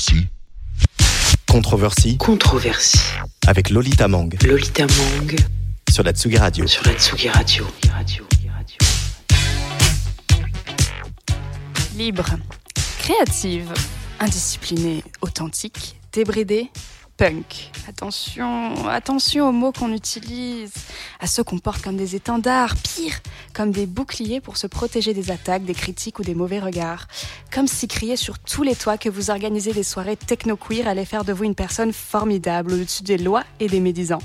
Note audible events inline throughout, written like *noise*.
Controversie. Controversie Controversie. avec Lolita Mang Lolita Mang sur la Tsugi Radio. sur la Tsugi Radio. Radio. Libre, créative, indisciplinée, authentique, débridée, Attention, attention aux mots qu'on utilise, à ceux qu'on porte comme des étendards, pire, comme des boucliers pour se protéger des attaques, des critiques ou des mauvais regards. Comme si crier sur tous les toits que vous organisez des soirées techno-queer allait faire de vous une personne formidable au-dessus des lois et des médisants.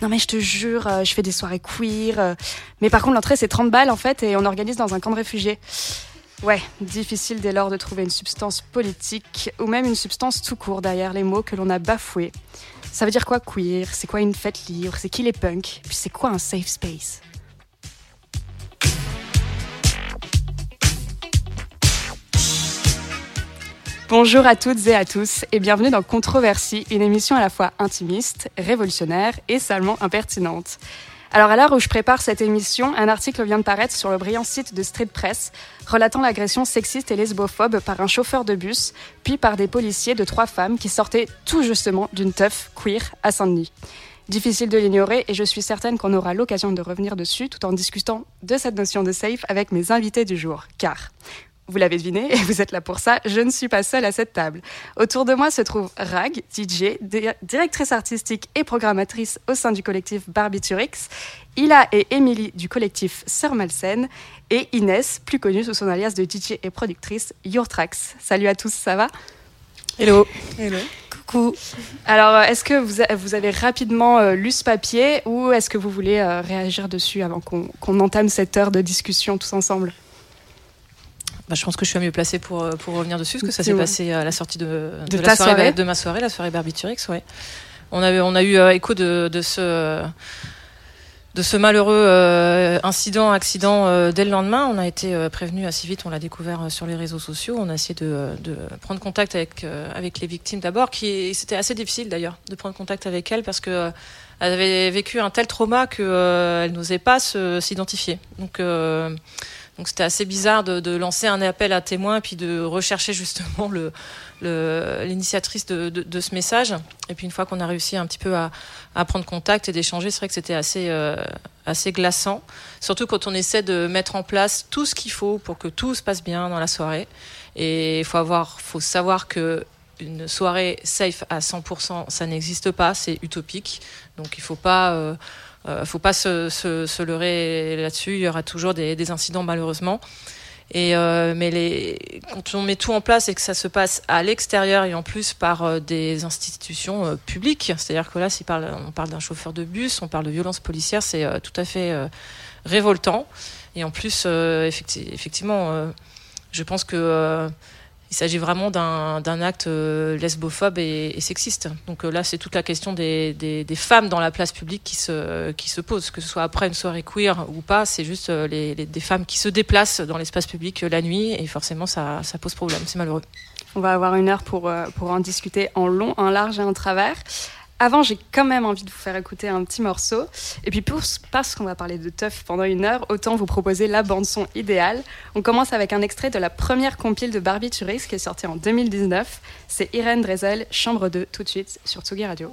Non mais je te jure, euh, je fais des soirées queer, euh, mais par contre l'entrée c'est 30 balles en fait et on organise dans un camp de réfugiés. Ouais, difficile dès lors de trouver une substance politique ou même une substance tout court derrière les mots que l'on a bafoués. Ça veut dire quoi queer? C'est quoi une fête libre? C'est qui les punks? Puis c'est quoi un safe space? Bonjour à toutes et à tous et bienvenue dans Controversie, une émission à la fois intimiste, révolutionnaire et salement impertinente. Alors à l'heure où je prépare cette émission, un article vient de paraître sur le brillant site de Street Press relatant l'agression sexiste et lesbophobe par un chauffeur de bus, puis par des policiers de trois femmes qui sortaient tout justement d'une teuf queer à Saint-Denis. Difficile de l'ignorer et je suis certaine qu'on aura l'occasion de revenir dessus tout en discutant de cette notion de safe avec mes invités du jour. Car, vous l'avez deviné et *laughs* vous êtes là pour ça, je ne suis pas seule à cette table. Autour de moi se trouve Rag, DJ, di- directrice artistique et programmatrice au sein du collectif Barbiturix, Ila et Émilie du collectif Sœur Malsaine et Inès, plus connue sous son alias de DJ et productrice Your Tracks. Salut à tous, ça va? Hello. Hello. Coucou. Alors, euh, est-ce que vous, a- vous avez rapidement euh, lu ce papier ou est-ce que vous voulez euh, réagir dessus avant qu'on qu'on entame cette heure de discussion tous ensemble? Bah, je pense que je suis mieux placée pour, euh, pour revenir dessus, parce que ça s'est passé à la sortie de, De la soirée, soirée de ma soirée, la soirée Barbiturix, ouais. On, avait, on a eu euh, écho de, de ce, de ce malheureux euh, incident, accident euh, dès le lendemain. On a été euh, prévenu assez vite, on l'a découvert euh, sur les réseaux sociaux. On a essayé de, de prendre contact avec, euh, avec les victimes d'abord, qui c'était assez difficile d'ailleurs de prendre contact avec elles parce que euh, elles avaient vécu un tel trauma qu'elles euh, n'osaient pas s'identifier. Donc euh, donc c'était assez bizarre de, lancer un appel à témoins et puis de rechercher justement l'initiatrice de, ce message. Et puis une fois qu'on a réussi un petit peu à, prendre contact et d'échanger, c'est vrai que c'était assez, euh, assez glaçant. Surtout quand on essaie de mettre en place tout ce qu'il faut pour que tout se passe bien dans la soirée. Et il faut, avoir, faut savoir que une soirée safe à 100%, ça n'existe pas, c'est utopique. Donc il faut pas... euh, euh, faut pas se, se, leurrer là-dessus. Il y aura toujours des, des incidents malheureusement. Et euh, mais quand on met tout en place et que ça se passe à l'extérieur et en plus par euh, des institutions publiques, c'est-à-dire que là, si on parle d'un chauffeur de bus, on parle de violence policière, c'est tout à fait révoltant. Et en plus, effecti- effectivement, je pense que il s'agit vraiment d'un acte euh, lesbophobe et, et sexiste. Donc euh, là, c'est toute la question des, des, des femmes dans la place publique qui se, qui se pose, que ce soit après une soirée queer ou pas, c'est juste euh, les, les- des femmes qui se déplacent dans l'espace public la nuit et forcément ça, ça pose problème, c'est malheureux. On va avoir une heure pour, pour en discuter en long, en large et en travers. Avant, j'ai quand même envie de vous faire écouter un petit morceau. Et puis, pour, parce qu'on va parler de teuf pendant une heure, autant vous proposer la bande-son idéale. On commence avec un extrait de la première compile de Barbiturix qui est sortie en 2019. C'est Irène Drezel, Chambre 2, tout de suite sur Tsugi Radio.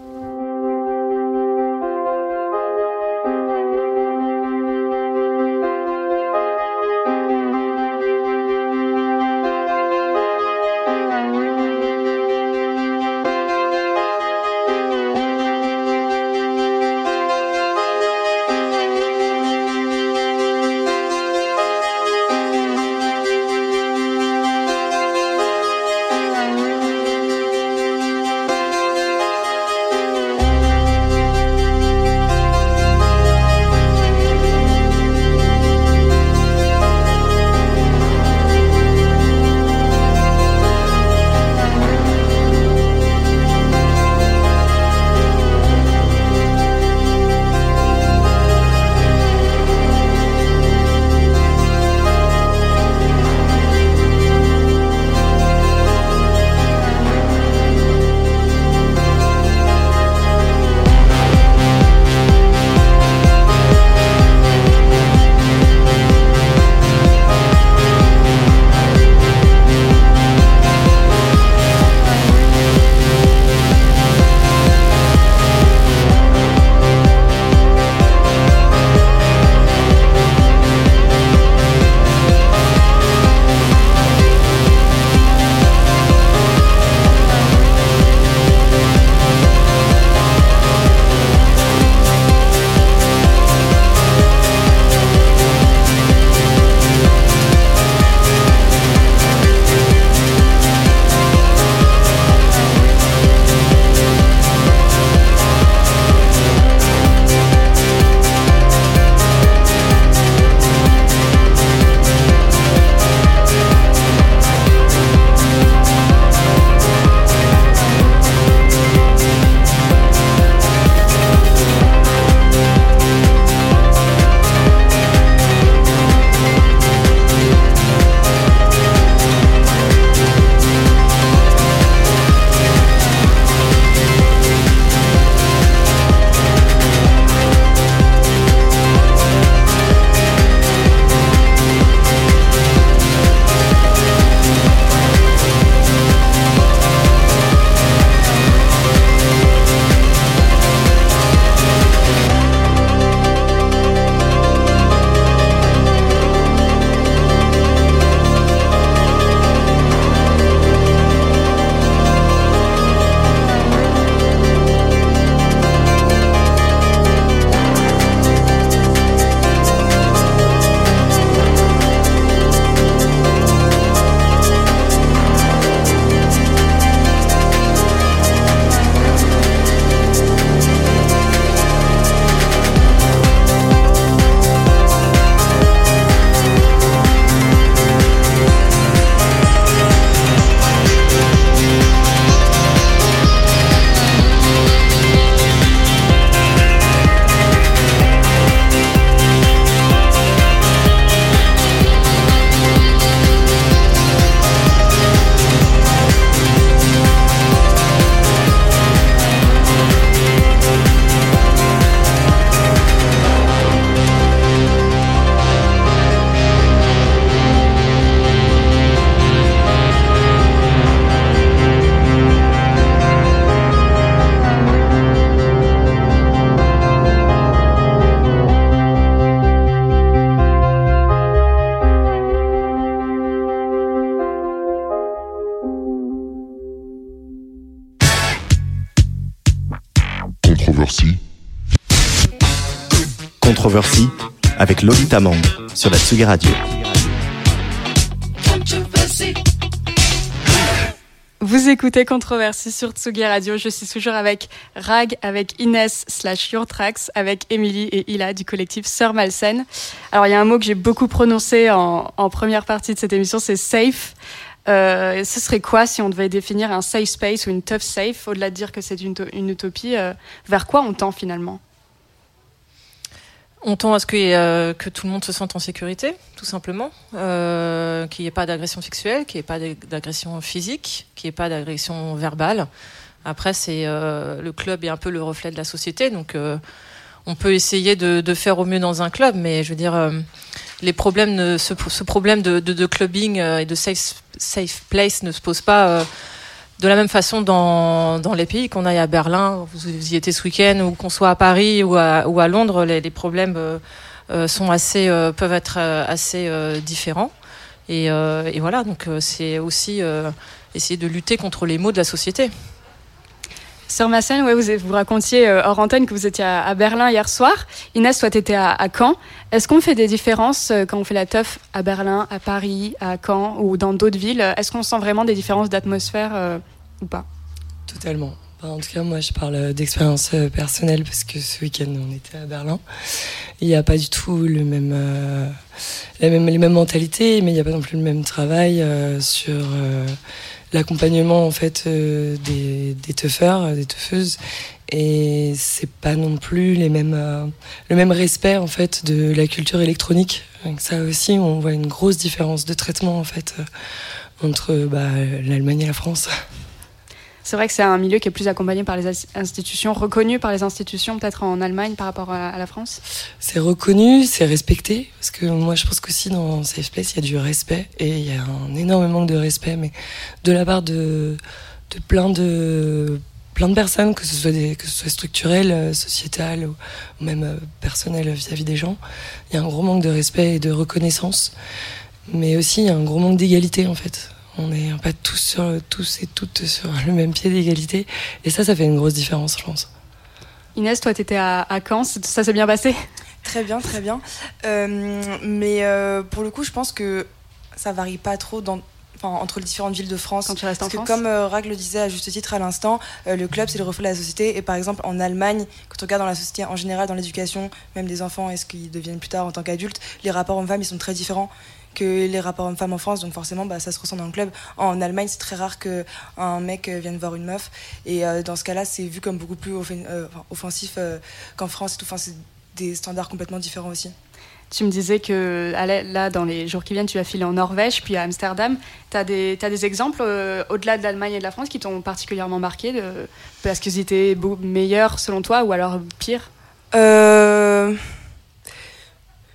Mang sur la Tsugi Radio. Vous écoutez Controversie sur Tsugi Radio. Je suis toujours avec Rag, avec Inès slash Yourtrax, avec Émilie et Ila du collectif Sœur Malsaine. Alors, il y a un mot que j'ai beaucoup prononcé en, première partie de cette émission, c'est safe. Euh, ce serait quoi si on devait définir un safe space ou une tough safe, au-delà de dire que c'est une, une, utopie, euh, vers quoi on tend finalement? On tend à ce que, euh, que, tout le monde se sente en sécurité, tout simplement, euh, qu'il n'y ait pas d'agression sexuelle, qu'il n'y ait pas d'agression physique, qu'il n'y ait pas d'agression verbale. Après, c'est euh, le club est un peu le reflet de la société, donc euh, on peut essayer de, faire au mieux dans un club, mais je veux dire, les problèmes, ce, problème de, clubbing et de safe place ne se pose pas de la même façon dans, dans les pays, qu'on aille à Berlin, vous y étiez ce week-end, ou qu'on soit à Paris ou à, ou à Londres, les, les problèmes euh, sont assez, euh, peuvent être assez euh, différents. Et, et, voilà, donc c'est aussi essayer de lutter contre les maux de la société. Sœur Massène, ouais, vous, vous racontiez euh, hors antenne que vous étiez à, Berlin hier soir. Inès, toi, tu étais à, Caen. Est-ce qu'on fait des différences euh, quand on fait la teuf à Berlin, à Paris, à Caen ou dans d'autres villes? Est-ce qu'on sent vraiment des différences d'atmosphère euh, ou pas? Totalement. En tout cas, moi, je parle d'expérience personnelle parce que ce week-end, on était à Berlin. Il n'y a pas du tout le même, les mêmes mentalités, mais il n'y a pas non plus le même travail sur l'accompagnement en fait euh, des, des teufeurs, des teufeuses. Et c'est pas non plus les mêmes, euh, le même respect en fait de la culture électronique. Ça aussi, on voit une grosse différence de traitement en fait entre bah, l'Allemagne et la France. C'est vrai que c'est un milieu qui est plus accompagné par les institutions, reconnu par les institutions, peut-être en Allemagne par rapport à, la France? C'est reconnu, c'est respecté. Parce que moi, je pense qu'aussi dans Safe Place, il y a du respect. Et il y a un énorme manque de respect, mais de la part de, de plein de plein de personnes, que ce soit, des, que ce soit structurel, sociétal ou même personnel vis-à-vis -vis des gens. Il y a un gros manque de respect et de reconnaissance. Mais aussi, il y a un gros manque d'égalité, en fait on n'est pas tous, sur, tous et toutes sur le même pied d'égalité. Et ça, ça fait une grosse différence, je pense. Inès, toi, tu étais à, à, Caen, ça s'est bien passé? Très bien, très bien. Euh, mais euh, pour le coup, je pense que ça varie pas trop dans, Enfin, entre les différentes villes de France. Quand tu restes Parce en que France? comme euh, Rag le disait à juste titre à l'instant, euh, le club c'est le reflet de la société. Et par exemple en Allemagne, quand on regarde dans la société en général, dans l'éducation, même des enfants, est-ce qu'ils deviennent plus tard en tant qu'adultes, les rapports hommes-femmes ils sont très différents que les rapports hommes-femmes en France, donc forcément bah, ça se ressent dans le club. En Allemagne, c'est très rare qu'un mec vienne voir une meuf, et euh, dans ce cas-là, c'est vu comme beaucoup plus euh, offensif euh, qu'en France, et tout. Enfin, c'est des standards complètement différents aussi. Tu me disais que là, dans les jours qui viennent, tu vas filer en Norvège, puis à Amsterdam. Tu as, as, des exemples euh, au-delà de l'Allemagne et de la France qui t'ont particulièrement marqué de, parce qu'ils étaient meilleurs selon toi ou alors pires? Euh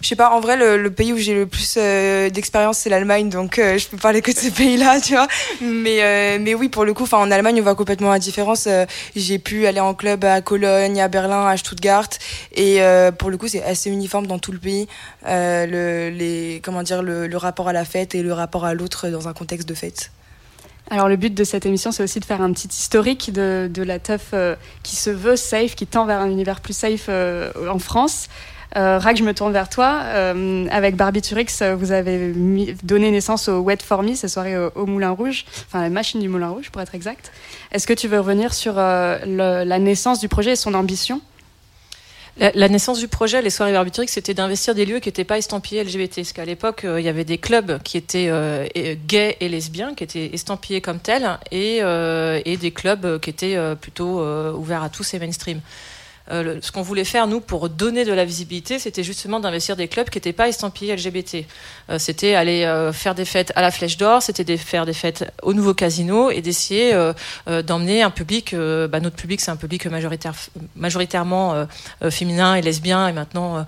je sais pas, en vrai, le, pays où j'ai le plus euh, d'expérience, c'est l'Allemagne, donc euh, je peux parler que de ce pays-là, *laughs* tu vois. Mais, euh, mais oui, pour le coup, en Allemagne, on voit complètement la différence. j'ai pu aller en club à Cologne, à Berlin, à Stuttgart, et pour le coup, c'est assez uniforme dans tout le pays. le, comment dire, le, rapport à la fête et le rapport à l'autre dans un contexte de fête. Alors le but de cette émission, c'est aussi de faire un petit historique de, la teuf euh, qui se veut safe, qui tend vers un univers plus safe euh, en France. Euh, Rag, je me tourne vers toi. Euh, avec Barbiturix, vous avez donné naissance au Wet for Me, cette soirée au, Moulin Rouge, enfin la machine du Moulin Rouge pour être exact. Est-ce que tu veux revenir sur euh, la naissance du projet et son ambition? La, naissance du projet, les soirées Barbiturix, c'était d'investir des lieux qui n'étaient pas estampillés LGBT. Parce qu'à l'époque, euh, il y avait des clubs qui étaient euh, gays et lesbiens, qui étaient estampillés comme tels, euh, et des clubs qui étaient plutôt ouverts à tous et mainstream. Euh, ce qu'on voulait faire, nous, pour donner de la visibilité, c'était justement d'investir des clubs qui n'étaient pas estampillés LGBT. Euh, c'était aller euh, faire des fêtes à la Flèche d'Or, c'était de faire des fêtes au nouveau casino et d'essayer d'emmener un public, bah, notre public, c'est un public majoritaire, majoritairement féminin et lesbien et maintenant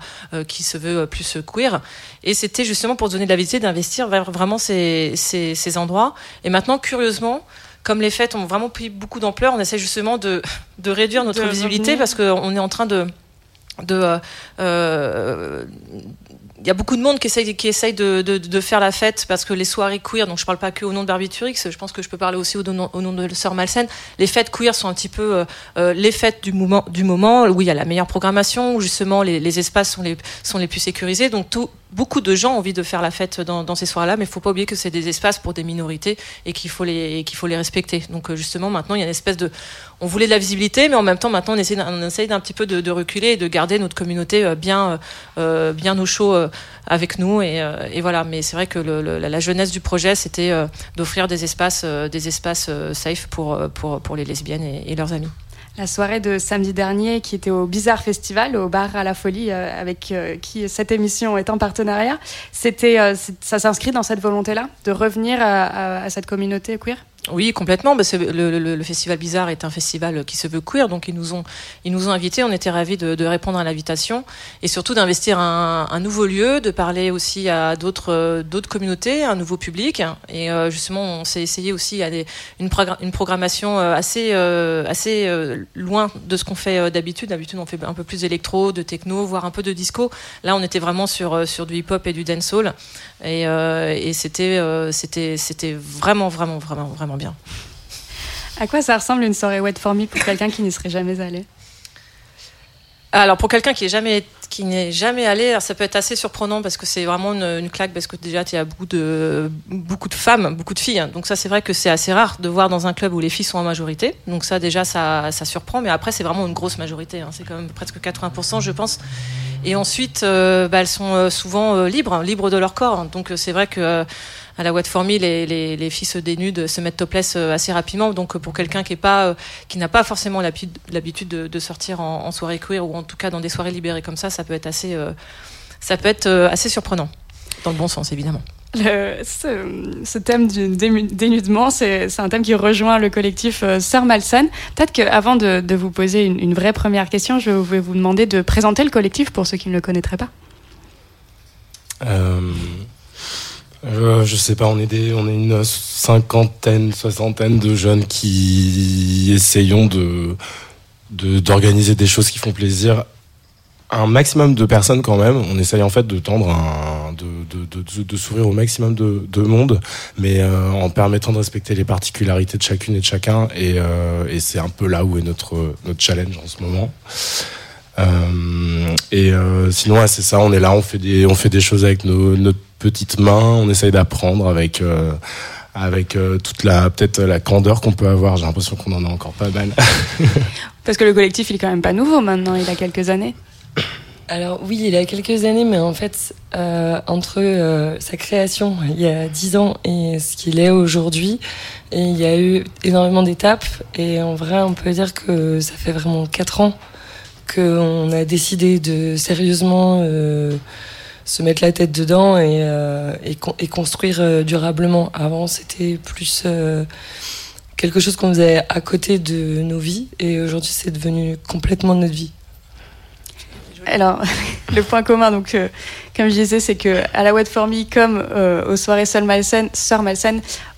qui se veut plus queer. Et c'était justement pour donner de la visibilité d'investir vers vraiment ces endroits. Et maintenant, curieusement, comme les fêtes ont vraiment pris beaucoup d'ampleur, on essaie justement de, de réduire notre de visibilité revenir. parce qu'on est en train de, de, euh, il y a beaucoup de monde qui essaye, qui essaye de, de, de, faire la fête parce que les soirées queer, donc je parle pas que au nom de Barbiturix, je pense que je peux parler aussi au nom, au nom de Sœur Malsaine. Les fêtes queer sont un petit peu euh, euh, les fêtes du moment, du moment où il y a la meilleure programmation, où justement les, les espaces sont les, sont les plus sécurisés. Donc tout, beaucoup de gens ont envie de faire la fête dans, ces soirées-là, mais il faut pas oublier que c'est des espaces pour des minorités et qu'il faut les, respecter. Donc euh, justement maintenant il y a une espèce de, on voulait de la visibilité, mais en même temps maintenant on essaye d'un petit peu de, reculer et de garder notre communauté bien, euh, bien au chaud euh, avec nous et, euh, voilà. Mais c'est vrai que la jeunesse du projet c'était euh, d'offrir des espaces, des espaces safe pour, les lesbiennes et leurs amis. La soirée de samedi dernier qui était au Bizarre Festival, au bar à la folie, euh, avec euh, qui cette émission est en partenariat, c'était, euh, ça s'inscrit dans cette volonté-là de revenir à, cette communauté queer? Oui, complètement. Bah, le, festival Bizarre est un festival qui se veut queer, donc ils nous ont, ils nous ont invités. On était ravis de, répondre à l'invitation et surtout d'investir un, nouveau lieu, de parler aussi à d'autres, d'autres communautés, un nouveau public. Et euh, justement, on s'est essayé aussi à une, programmation assez, euh, assez euh, loin de ce qu'on fait d'habitude. D'habitude, on fait un peu plus d'électro, de techno, voire un peu de disco. Là, on était vraiment sur, sur du hip-hop et du dancehall. Et, euh, et c'était, c'était, c'était vraiment, vraiment, vraiment, vraiment bien. À quoi ça ressemble une soirée wet for me pour quelqu'un qui n'y serait jamais allé? Alors pour quelqu'un qui est jamais qui n'est jamais allé, alors ça peut être assez surprenant parce que c'est vraiment une, une, claque parce que déjà il y a beaucoup de beaucoup de femmes, beaucoup de filles. Donc ça c'est vrai que c'est assez rare de voir dans un club où les filles sont en majorité. Donc ça déjà ça, ça surprend, mais après c'est vraiment une grosse majorité. Hein. C'est quand même presque 80% je pense. Et ensuite euh, bah, elles sont souvent euh, libres, libres de leur corps. Donc c'est vrai que euh, à la Wet for Me, les, les, les, filles se dénudent, se mettent topless assez rapidement. Donc pour quelqu'un qui est pas, qui n'a pas forcément l'habitude de, de, sortir en, en, soirée queer ou en tout cas dans des soirées libérées comme ça, ça peut être assez, euh, ça peut être assez surprenant, dans le bon sens évidemment. Le, ce, ce, thème du dénudement, c'est un thème qui rejoint le collectif euh, Sœur. Peut-être qu'avant de, de, vous poser une, une, vraie première question, je vais vous demander de présenter le collectif pour ceux qui ne le connaîtraient pas. Euh, euh, je sais pas, on est, des, on est une cinquantaine, soixantaine de jeunes qui essayons de d'organiser des choses qui font plaisir un maximum de personnes quand même. On essaye en fait de tendre de, de, de, s'ouvrir au maximum de, de monde, mais euh, en permettant de respecter les particularités de chacune et de chacun. Et, euh, et c'est un peu là où est notre, notre challenge en ce moment. Euh, et sinon, c'est ça. On est là, on fait des, on fait des choses avec nos, notre petites mains. On essaye d'apprendre avec euh, avec euh, toute la peut-être la candeur qu'on peut avoir. J'ai l'impression qu'on en a encore pas mal. *laughs* Parce que le collectif, il est quand même pas nouveau maintenant. Il a quelques années. Alors oui, il a quelques années, mais en fait, euh, entre euh, sa création il y a dix ans et ce qu'il est aujourd'hui, il y a eu énormément d'étapes. Et en vrai, on peut dire que ça fait vraiment quatre ans qu'on a décidé de sérieusement euh, se mettre la tête dedans et, euh, et, construire euh, durablement. Avant, c'était plus euh, quelque chose qu'on faisait à côté de nos vies, et aujourd'hui, c'est devenu complètement notre vie. Alors, *laughs* le point commun, donc, euh, comme je disais, c'est que à la Wet for Me, comme euh, aux soirées Sœur Malsaine,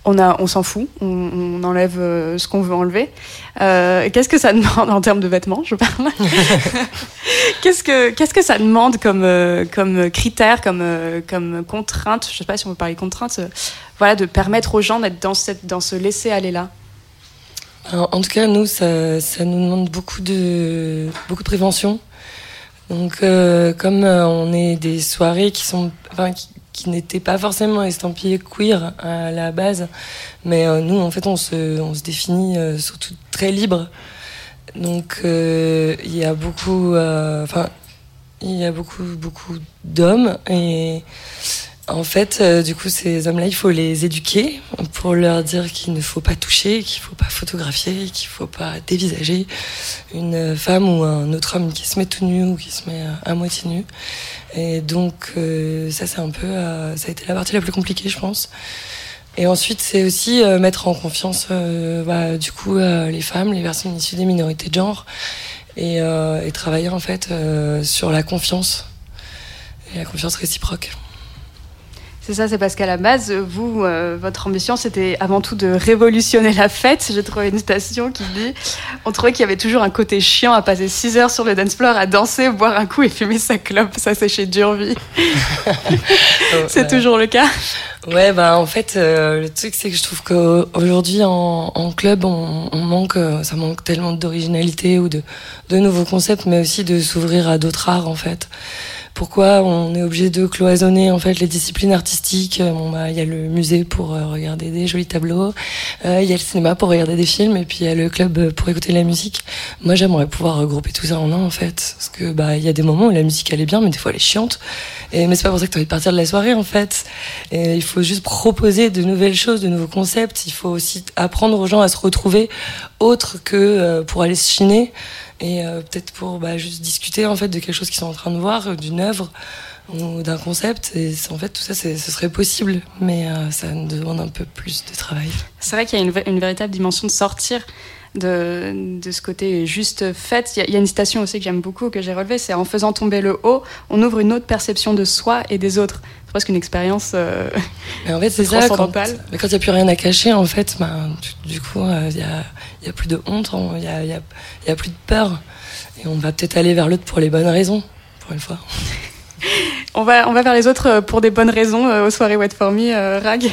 on, on s'en fout, on, enlève euh, ce qu'on veut enlever. Euh, qu'est-ce que ça *laughs* demande en termes de vêtements, je parle *laughs* Qu'est-ce que qu'est-ce que ça demande comme comme critère, comme comme contrainte Je sais pas si on peut parler contrainte. voilà, de permettre aux gens d'être dans cette dans ce laisser aller là. En tout cas, nous, ça, ça nous demande beaucoup de beaucoup de prévention. Donc, euh, comme euh, on est des soirées qui sont, enfin, qui, n'étaient pas forcément estampillées queer à la base, mais euh, nous, en fait, on se, définit surtout très libre. Donc, il y a beaucoup, enfin, il y a beaucoup, beaucoup d'hommes et en fait, euh, du coup, ces hommes-là, il faut les éduquer pour leur dire qu'il ne faut pas toucher, qu'il ne faut pas photographier, qu'il ne faut pas dévisager une femme ou un autre homme qui se met tout nu ou qui se met à moitié nu. Et donc, euh, ça, c'est un peu, euh, ça a été la partie la plus compliquée, je pense. Et ensuite, c'est aussi euh, mettre en confiance, bah, du coup, les femmes, les personnes issues des minorités de genre, et, et travailler en fait sur la confiance et la confiance réciproque. C'est ça, c'est parce qu'à la base, vous, euh, votre ambition, c'était avant tout de révolutionner la fête. J'ai trouvé une citation qui dit On trouvait qu'il y avait toujours un côté chiant à passer 6 heures sur le dance floor, à danser, boire un coup et fumer sa clope. Ça, c'est chez Durvie. *laughs* c'est toujours le cas Ouais, bah en fait, euh, le truc, c'est que je trouve qu'aujourd'hui, en, en club, on, on manque, euh, ça manque tellement d'originalité ou de, de nouveaux concepts, mais aussi de s'ouvrir à d'autres arts, en fait pourquoi on est obligé de cloisonner en fait les disciplines artistiques. Euh, bah, il y a le musée pour euh, regarder des jolis tableaux, euh, il y a le cinéma pour regarder des films, et puis il y a le club pour écouter la musique. Moi, j'aimerais pouvoir regrouper tout ça en un en fait, parce que bah il y a des moments où la musique elle est bien, mais des fois elle est chiante. Et mais c'est pas pour ça que tu envie de partir de la soirée en fait. Et il faut juste proposer de nouvelles choses, de nouveaux concepts. Il faut aussi apprendre aux gens à se retrouver autre que pour aller se chiner et euh, peut-être pour bah, juste discuter en fait de quelque chose qu'ils sont en train de voir, d'une œuvre ou d'un concept. Et en fait, tout ça, ce serait possible, mais euh, ça demande un peu plus de travail. C'est vrai qu'il y a une, véritable dimension de sortir de, de ce côté juste fait. Il y, a une citation aussi que j'aime beaucoup, que j'ai relevée, c'est en faisant tomber le haut, on ouvre une autre perception de soi et des autres. C'est presque une expérience euh, *laughs* mais en fait, c'est ça, quand il n'y a plus rien à cacher, en fait, ben, du, coup, il n'y a, y a, plus de honte, il n'y a, y a, y a, plus de peur. Et on va peut-être aller vers l'autre pour les bonnes raisons, pour une fois. *laughs* on, va, on va vers les autres pour des bonnes raisons aux soirées Wet For Me, Rag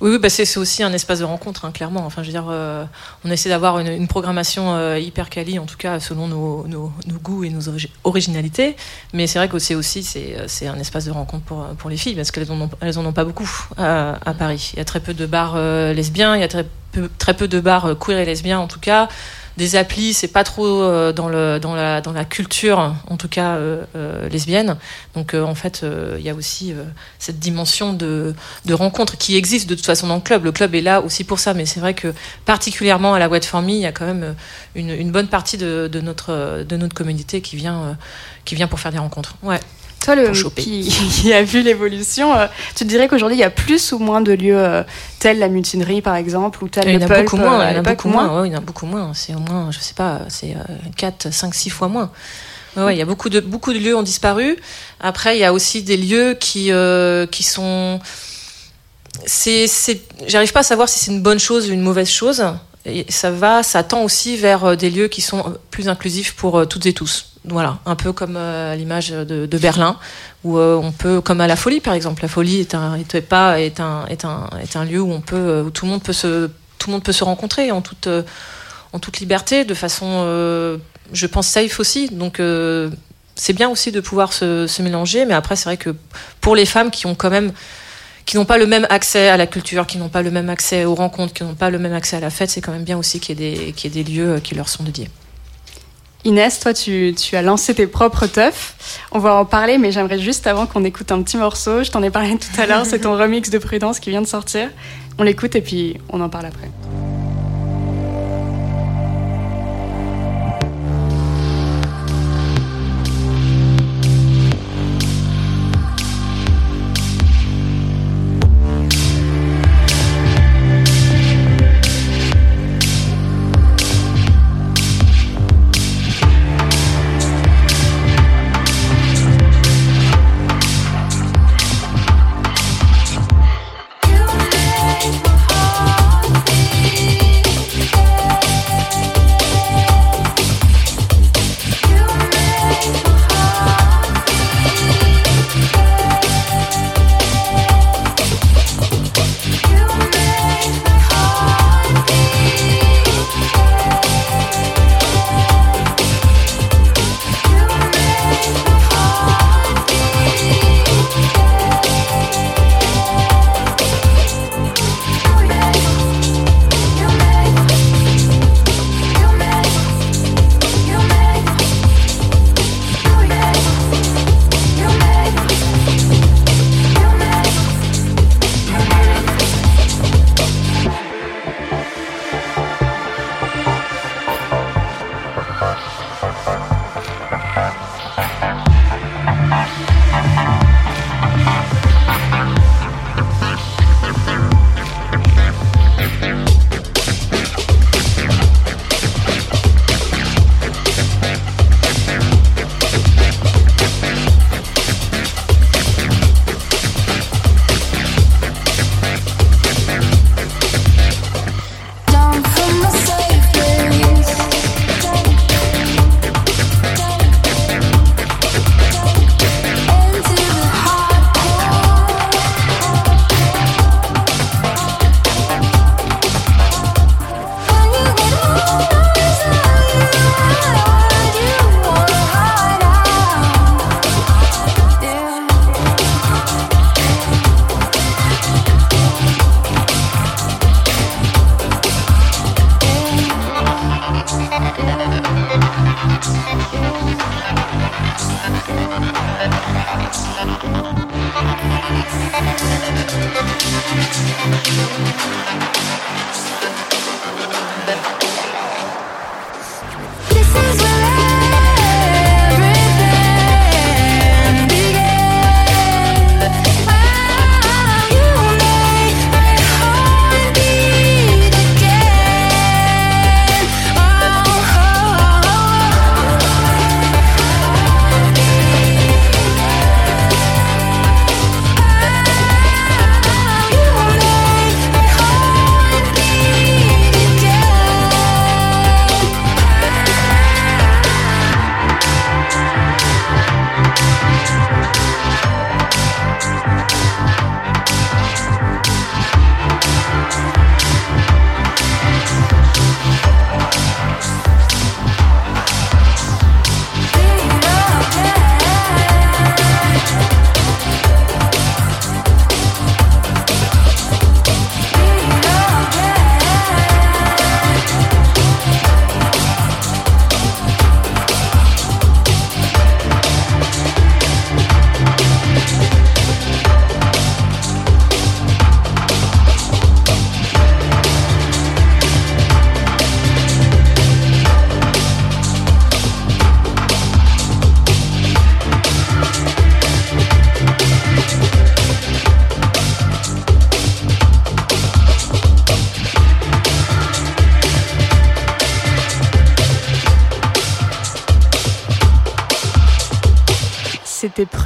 oui, bah c'est aussi un espace de rencontre, hein, clairement. Enfin, je veux dire, euh, on essaie d'avoir une, programmation euh, hyper quali, en tout cas selon nos, goûts et nos originalités. Mais c'est vrai que c'est aussi c'est un espace de rencontre pour, les filles parce qu'elles en ont, pas beaucoup à, Paris. Il y a très peu de bars euh, lesbiens, il y a très peu, très peu de bars queer et lesbiens en tout cas des applis, c'est pas trop euh, dans, le, dans, la, dans la culture, en tout cas euh, euh, lesbienne. Donc en fait, il y a aussi cette dimension de, de rencontre qui existe de toute façon dans le club. Le club est là aussi pour ça, mais c'est vrai que particulièrement à la Wet For Me, il y a quand même une, une bonne partie de, de, notre, de notre communauté qui vient, qui vient pour faire des rencontres. Ouais. Toi, le, qui, qui, a vu l'évolution, euh, tu te dirais qu'aujourd'hui, il y a plus ou moins de lieux euh, tels la mutinerie, par exemple, ou tel il le a beaucoup moins, euh, il y en a beaucoup moins. Ouais, il y en a beaucoup moins. C'est au moins, je sais pas, c'est 4, 5, 6 fois moins. Ouais, il y a beaucoup de, beaucoup de lieux ont disparu. Après, il y a aussi des lieux qui, qui sont. C'est, j'arrive pas à savoir si c'est une bonne chose ou une mauvaise chose. Et ça va, ça tend aussi vers des lieux qui sont plus inclusifs pour toutes et tous. Voilà, un peu comme euh, l'image de, Berlin, où euh, on peut, comme à la Folie par exemple, la Folie est un, est un, est un, est un lieu où on peut, euh, où tout le monde peut se, tout le monde peut se rencontrer en toute, en toute liberté, de façon, je pense safe aussi. Donc c'est bien aussi de pouvoir se, se mélanger, mais après c'est vrai que pour les femmes qui ont quand même qui n'ont pas le même accès à la culture, qui n'ont pas le même accès aux rencontres, qui n'ont pas le même accès à la fête, c'est quand même bien aussi qu'il y, ait qu'il y ait des lieux qui leur sont dédiés. Inès, toi, tu, as lancé tes propres teufs. On va en parler, mais j'aimerais juste avant qu'on écoute un petit morceau. Je t'en ai parlé tout à l'heure, c'est ton *laughs* remix de Prudence qui vient de sortir. On l'écoute et puis on en parle après.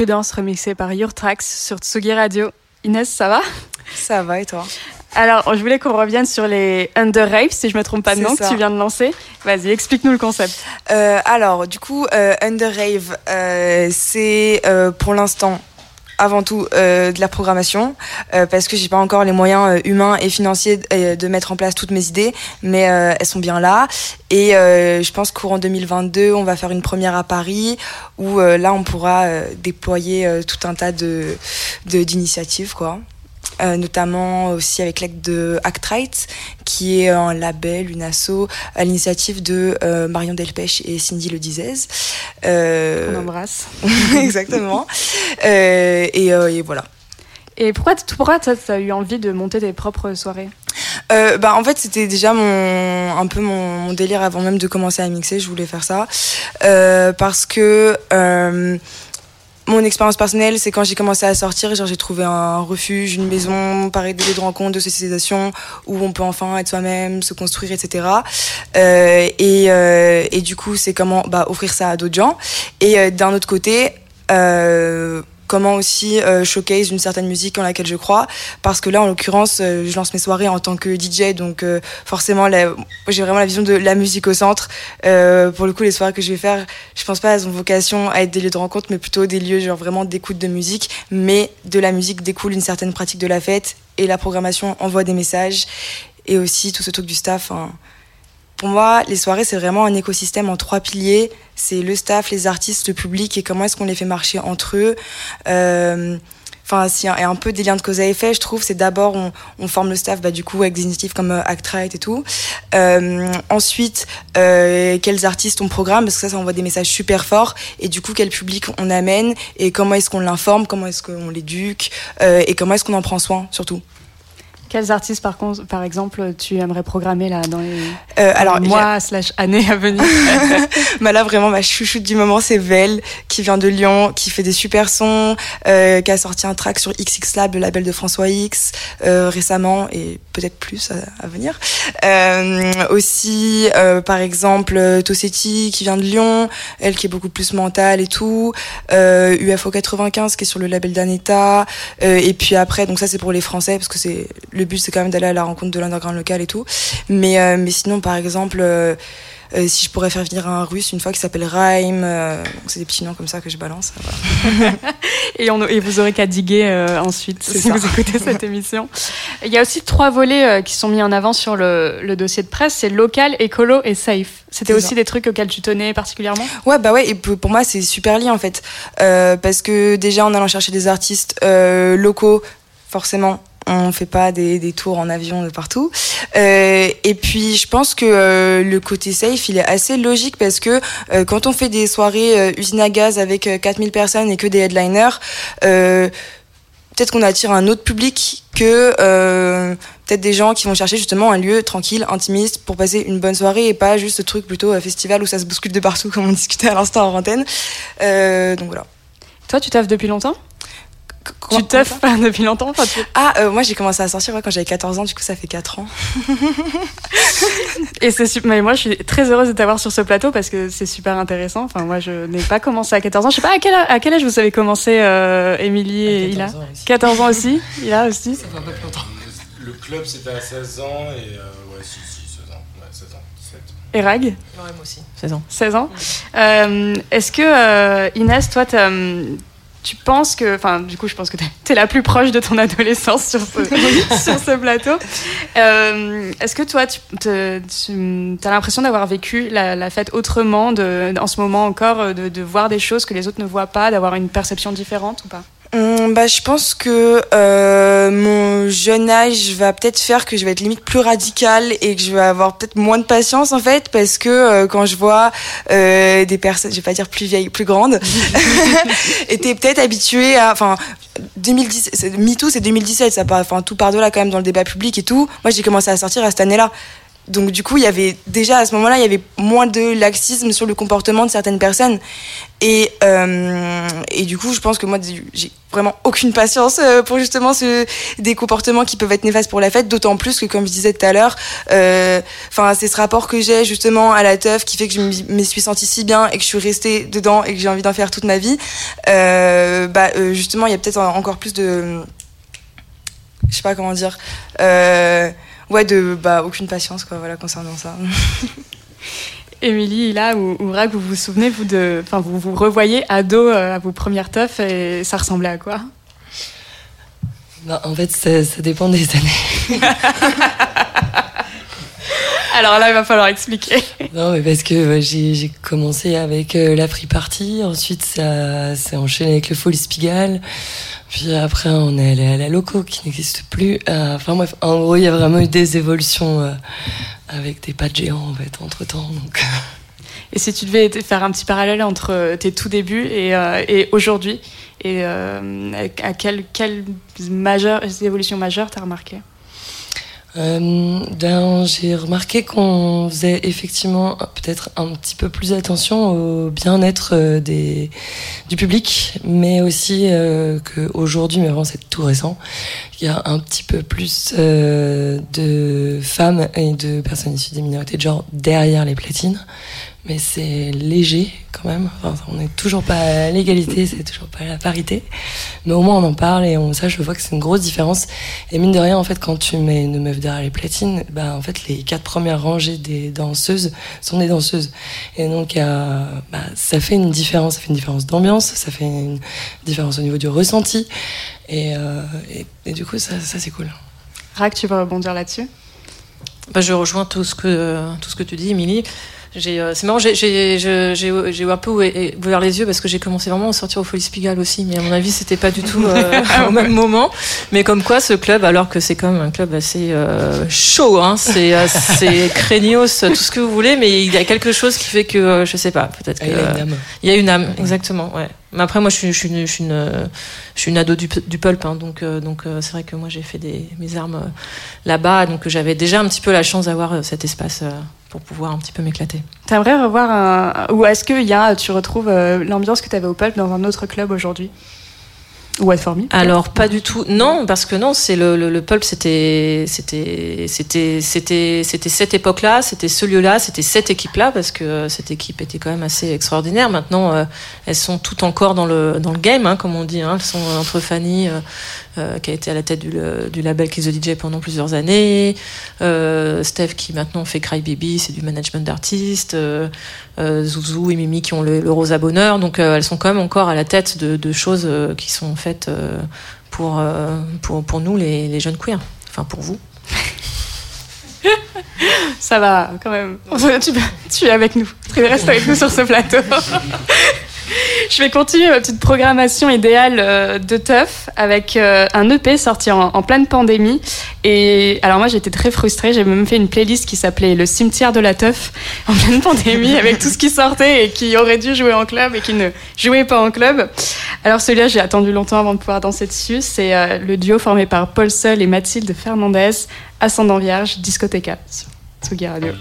Prudence remixée par Your Tracks sur Tsugi Radio. Inès, ça va? Ça va et toi? Alors, je voulais qu'on revienne sur les Under Rave, si je me trompe pas de nom, que tu viens de lancer. Vas-y, explique-nous le concept. Euh, alors, du coup, euh, Under Rave, euh, c'est pour l'instant avant tout euh, de la programmation euh, parce que j'ai pas encore les moyens euh, humains et financiers euh, de mettre en place toutes mes idées mais euh, elles sont bien là. Et je pense qu'courant 2022 on va faire une première à Paris où là on pourra déployer tout un tas de- d'initiatives quoi Euh, notamment aussi avec l'aide de Actrite, qui est un label, une asso, à l'initiative de euh, Marion Delpech et Cindy Le Dizez. Euh, On embrasse. *laughs* exactement. Euh, et, et voilà. Et pourquoi, pourquoi tu as eu envie de monter tes propres soirées? Euh, bah, en fait, c'était déjà mon, un peu mon, mon délire avant même de commencer à mixer. Je voulais faire ça. Euh, parce que euh, mon expérience personnelle, c'est quand j'ai commencé à sortir, genre j'ai trouvé un refuge, une maison, pareil, des lieux de rencontre, de socialisation, où on peut enfin être soi-même, se construire, etc. Euh, et, euh, et du coup, c'est comment bah, offrir ça à d'autres gens. Et euh, d'un autre côté, comment aussi euh, showcase une certaine musique en laquelle je crois. Parce que là en l'occurrence euh, je lance mes soirées en tant que DJ donc euh, forcément j'ai vraiment la vision de la musique au centre. Pour le coup les soirées que je vais faire je pense pas elles ont vocation à être des lieux de rencontre mais plutôt des lieux genre vraiment d'écoute de musique. Mais de la musique découle une certaine pratique de la fête et la programmation envoie des messages. Et aussi tout ce truc du staff hein. Pour moi, les soirées, c'est vraiment un écosystème en trois piliers. C'est le staff, les artistes, le public et comment est-ce qu'on les fait marcher entre eux. Euh, Enfin, a un peu des liens de cause à effet, je trouve, c'est d'abord on, on forme le staff, bah, du coup, avec des initiatives comme euh, Actrite et tout. Euh, ensuite, euh, quels artistes on programme, parce que ça, ça envoie des messages super forts. Et du coup, quel public on amène et comment est-ce qu'on l'informe, comment est-ce qu'on l'éduque euh, et comment est-ce qu'on en prend soin, surtout. Quels artistes, par, contre, par exemple, tu aimerais programmer là, dans les Euh, alors, mois slash années à venir? *laughs* Bah là vraiment ma chouchoute du moment c'est Vel qui vient de Lyon, qui fait des super sons, euh, qui a sorti un track sur XX Lab, le label de François X euh, récemment et peut-être plus à, à venir. Aussi par exemple Tossetti qui vient de Lyon, elle qui est beaucoup plus mentale et tout. UFO 95 qui est sur le label d'Aneta et puis après donc ça c'est pour les Français parce que c'est le but c'est quand même d'aller à la rencontre de l'underground local et tout. Mais euh, mais sinon par exemple euh, euh, si je pourrais faire venir un russe une fois qui s'appelle Raim, c'est des petits noms comme ça que je balance. voilà. *laughs* et, on, et vous aurez qu'à diguer ensuite si ça. vous écoutez cette *laughs* émission. Il y a aussi trois volets qui sont mis en avant sur le, le dossier de presse, c'est local, écolo et safe. C'était aussi ça. des trucs auxquels tu tenais particulièrement? Ouais, bah ouais, et pour pour moi c'est super lié en fait. Euh, parce que déjà en allant chercher des artistes euh, locaux, forcément, on fait pas des, tours en avion de partout. Euh, et puis je pense que euh, le côté safe, il est assez logique parce que euh, quand on fait des soirées usine à gaz avec euh, 4000 personnes et que des headliners, peut-être qu'on attire un autre public que peut-être des gens qui vont chercher justement un lieu tranquille, intimiste, pour passer une bonne soirée et pas juste ce truc plutôt festival où ça se bouscule de partout, *laughs* comme on discutait à l'instant en antenne. Donc voilà. Toi, tu taffes depuis longtemps? Comment- Tu pas depuis longtemps enfin, tu- Ah, euh, moi j'ai commencé à sortir ouais, quand j'avais 14 ans, du coup ça fait 4 ans. *laughs* Et c'est super. Mais moi, je suis très heureuse de t'avoir sur ce plateau parce que c'est super intéressant. Enfin, moi, je n'ai pas commencé à 14 ans. Je sais pas à quel, à quel âge vous avez commencé, euh, Émilie et Ila 14 ans aussi. 14 ans aussi Ila aussi Ça fait un peu plus longtemps. Le club c'était à 16 ans et euh, ouais, si, si, 16 ans. Ouais, 16 ans, 17. Et Rag Ouais, moi aussi. 16 ans. 16 ans. Euh, Est-ce que, euh, Inès, toi, hum, tu penses que. Enfin, du coup, je pense que tu es la plus proche de ton adolescence sur ce, *laughs* *laughs* sur ce plateau. Euh, Est-ce que toi, tu as l'impression d'avoir vécu la, la fête autrement, de, en ce moment encore, euh, de, de voir des choses que les autres ne voient pas, d'avoir une perception différente ou pas? Hum, bah, je pense que euh, mon jeune âge va peut-être faire que je vais être limite plus radicale et que je vais avoir peut-être moins de patience en fait parce que euh, quand je vois euh, des personnes, je vais pas dire plus vieilles, plus grandes, *laughs* étaient peut-être habituées à, enfin, 2010, c'est- MeToo c'est 2017, ça part, enfin tout par de là quand même dans le débat public et tout. Moi j'ai commencé à sortir à cette année-là. Donc du coup, il y avait déjà à ce moment-là, il y avait moins de laxisme sur le comportement de certaines personnes. Et, euh, et du coup, je pense que moi, j'ai vraiment aucune patience euh, pour justement ce, des comportements qui peuvent être néfastes pour la fête, d'autant plus que, comme je disais tout à l'heure, euh, enfin, c'est ce rapport que j'ai justement à la teuf qui fait que je me suis sentie si bien et que je suis restée dedans et que j'ai envie d'en faire toute ma vie. Euh, bah, euh, justement, il y a peut-être en- encore plus de, je sais pas comment dire. Euh, ouais, de bah aucune patience quoi, voilà concernant ça. *laughs* Émilie, Ila ou, ou Rag, vous vous souvenez, vous, de. Enfin, vous vous revoyez ado euh, à vos premières teufs et ça ressemblait à quoi? Bah, en fait, ça, ça dépend des années. *laughs* Alors là, il va falloir expliquer. Non, mais parce que j'ai commencé avec euh, la free party, ensuite ça s'est enchaîné avec le Folie Spigal, puis après on est allé à la Loco qui n'existe plus. Euh, Enfin bref, en gros, il y a vraiment eu des évolutions euh, avec des pas de géants en fait entre temps. Donc, Et si tu devais faire un petit parallèle entre tes tout débuts et, euh, et aujourd'hui, et euh, à à quelle, quelle majeure, évolution majeure t'as remarqué? Euh, ben, j'ai remarqué qu'on faisait effectivement peut-être un petit peu plus attention au bien-être euh, des, du public, mais aussi euh, qu'aujourd'hui, mais vraiment c'est tout récent, il y a un petit peu plus euh, de femmes et de personnes issues des minorités de genre derrière les platines. Mais c'est léger quand même. Enfin, on n'est toujours pas à l'égalité, c'est toujours pas à la parité. Mais au moins on en parle et on, ça, je vois que c'est une grosse différence. Et mine de rien, en fait, quand tu mets une meuf derrière les platines, bah, en fait, les quatre premières rangées des danseuses sont des danseuses. Et donc, euh, bah, ça fait une différence. Ça fait une différence d'ambiance, ça fait une différence au niveau du ressenti. Et, euh, et, et du coup, ça, ça c'est cool. Rag, tu veux rebondir là-dessus? Bah, je rejoins tout ce que, tout ce que tu dis, Émilie. J'ai, euh, c'est marrant, j'ai, j'ai, je- j'ai, j'ai un peu ouvert les yeux parce que j'ai commencé vraiment à sortir au Folie Spigal aussi, mais à mon avis, c'était pas du tout euh, *laughs* *laughs* au même moment. Mais comme quoi, ce club, alors que c'est quand même un club assez euh, chaud, hein, c'est, c'est *laughs* craignos, tout ce que vous voulez, mais il y a quelque chose qui fait que, euh, je sais pas, peut-être que. Ah, il a une âme. Il y a une âme, exactement, ouais. Mais après, moi, je suis, une, je suis, une, je suis une ado du, du pulp, hein, donc, euh, donc euh, c'est vrai que moi, j'ai fait des, mes armes euh, là-bas, donc j'avais déjà un petit peu la chance d'avoir cet espace pour pouvoir un petit peu m'éclater. T'aimerais revoir un. Ou est-ce que y a, tu retrouves l'ambiance que tu avais au Pulp dans un autre club aujourd'hui? Alors pas du tout. Non, parce que non, c'est le, le, pulp, c'était c'était c'était c'était cette époque-là, c'était ce lieu-là, c'était cette équipe-là, parce que cette équipe était quand même assez extraordinaire. Maintenant, euh, elles sont toutes encore dans le dans le game, hein, comme on dit. Hein. Elles sont entre Fanny, euh, qui a été à la tête du, du label Kiss the DJ pendant plusieurs années, euh, Steph qui maintenant fait Cry Baby, c'est du management d'artistes, euh, euh, Zouzou et Mimi qui ont le, le Rosa Bonheur. Donc euh, elles sont quand même encore à la tête de, de choses euh, qui sont faites euh, pour, euh, pour, pour nous, les, les jeunes queers. Enfin, pour vous. *laughs* Ça va, quand même. tu, tu es avec nous. Reste avec nous sur ce plateau. *laughs* Je vais continuer ma petite programmation idéale euh, de teuf avec euh, un EP sorti en, pleine pandémie. Et alors moi j'étais très frustrée, j'ai même fait une playlist qui s'appelait Le cimetière de la teuf en pleine *laughs* pandémie avec tout ce qui sortait et qui aurait dû jouer en club et qui ne jouait pas en club. Alors celui-là j'ai attendu longtemps avant de pouvoir danser dessus. C'est euh, le duo formé par Paul Seul et Mathilde Fernandez, Ascendant Vierge, Discoteca sur Tsugi Radio.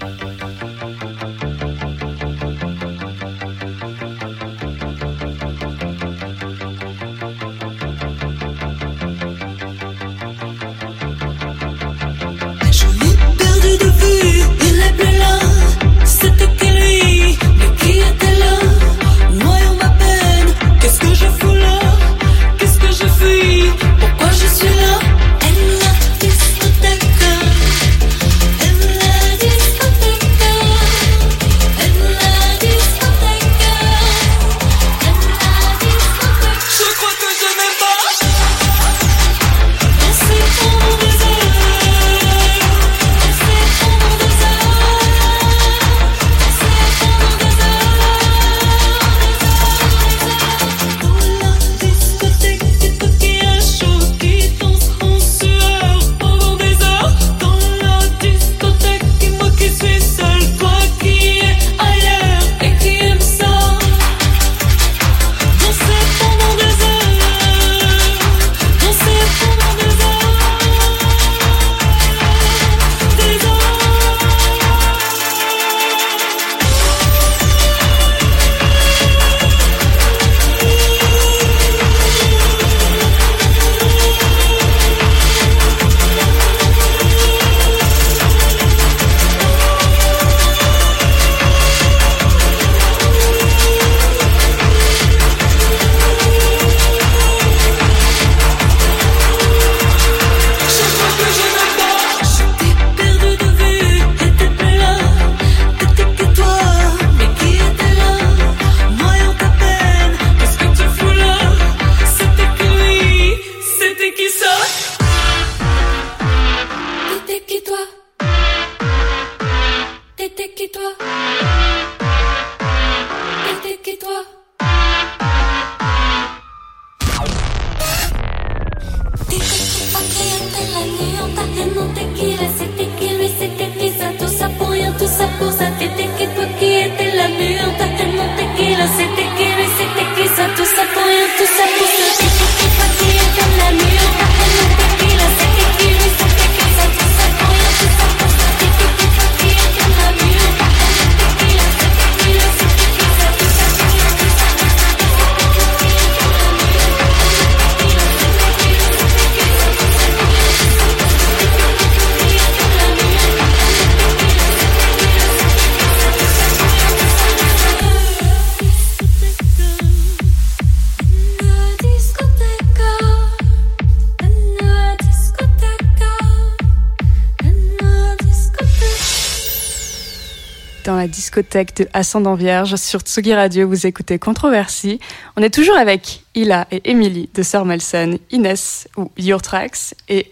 Discothèque de Ascendant Vierge sur Tsugi Radio, vous écoutez Controversie. On est toujours avec Ila et Emily de Sœur Malson, Inès ou Your Tracks et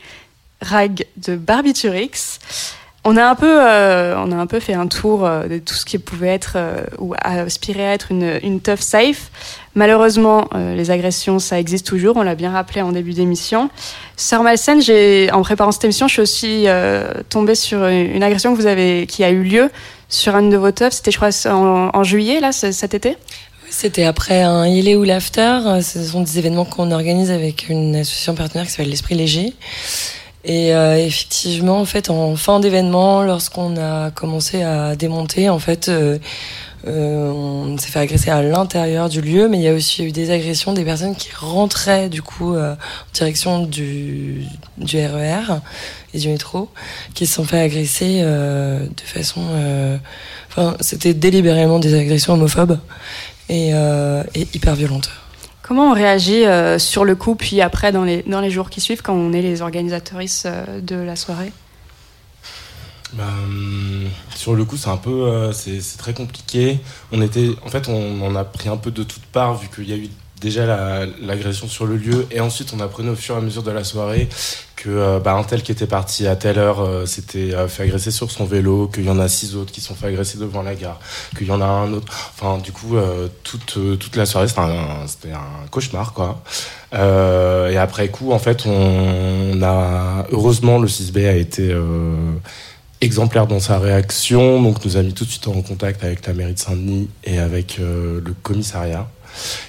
Rag de Barbiturix. On a un peu, euh, on a un peu fait un tour euh, de tout ce qui pouvait être euh, ou aspirer à être une, tough safe. Malheureusement, les agressions, ça existe toujours. On l'a bien rappelé en début d'émission. Sœur Malsen, j'ai, en préparant cette émission, je suis aussi tombée sur une, une agression que vous avez, qui a eu lieu sur un de vos toughs. C'était, je crois, en, juillet là, ce- cet été? C'était après un Il est ou l'after. Ce sont des événements qu'on organise avec une association partenaire qui s'appelle l'Esprit Léger. Et euh, effectivement, en fait, en fin d'événement, lorsqu'on a commencé à démonter, en fait, euh, euh, on s'est fait agresser à l'intérieur du lieu, mais il y a aussi eu des agressions des personnes qui rentraient du coup euh, en direction du, RER et du métro, qui se sont fait agresser euh, de façon, enfin, c'était délibérément des agressions homophobes et, et hyper violentes. Comment on réagit sur le coup, puis après dans les, dans les jours qui suivent, quand on est les organisatrices de la soirée? Hum, sur le coup, c'est un peu, euh, c'est très compliqué. On était, en fait, on en a pris un peu de toutes parts vu qu'il y a eu déjà la- l'agression sur le lieu et ensuite on apprenait au fur et à mesure de la soirée que euh, bah, un tel qui était parti à telle heure euh, s'était euh, fait agresser sur son vélo, qu'il y en a six autres qui sont fait agresser devant la gare, qu'il y en a un autre. Enfin, du coup, euh, toute, euh, toute la soirée, c'était un, un cauchemar, quoi. Euh, et après coup, en fait, on a heureusement le 6B a été euh, exemplaire dans sa réaction, donc nous a mis tout de suite en contact avec la mairie de Saint-Denis et avec euh, le commissariat,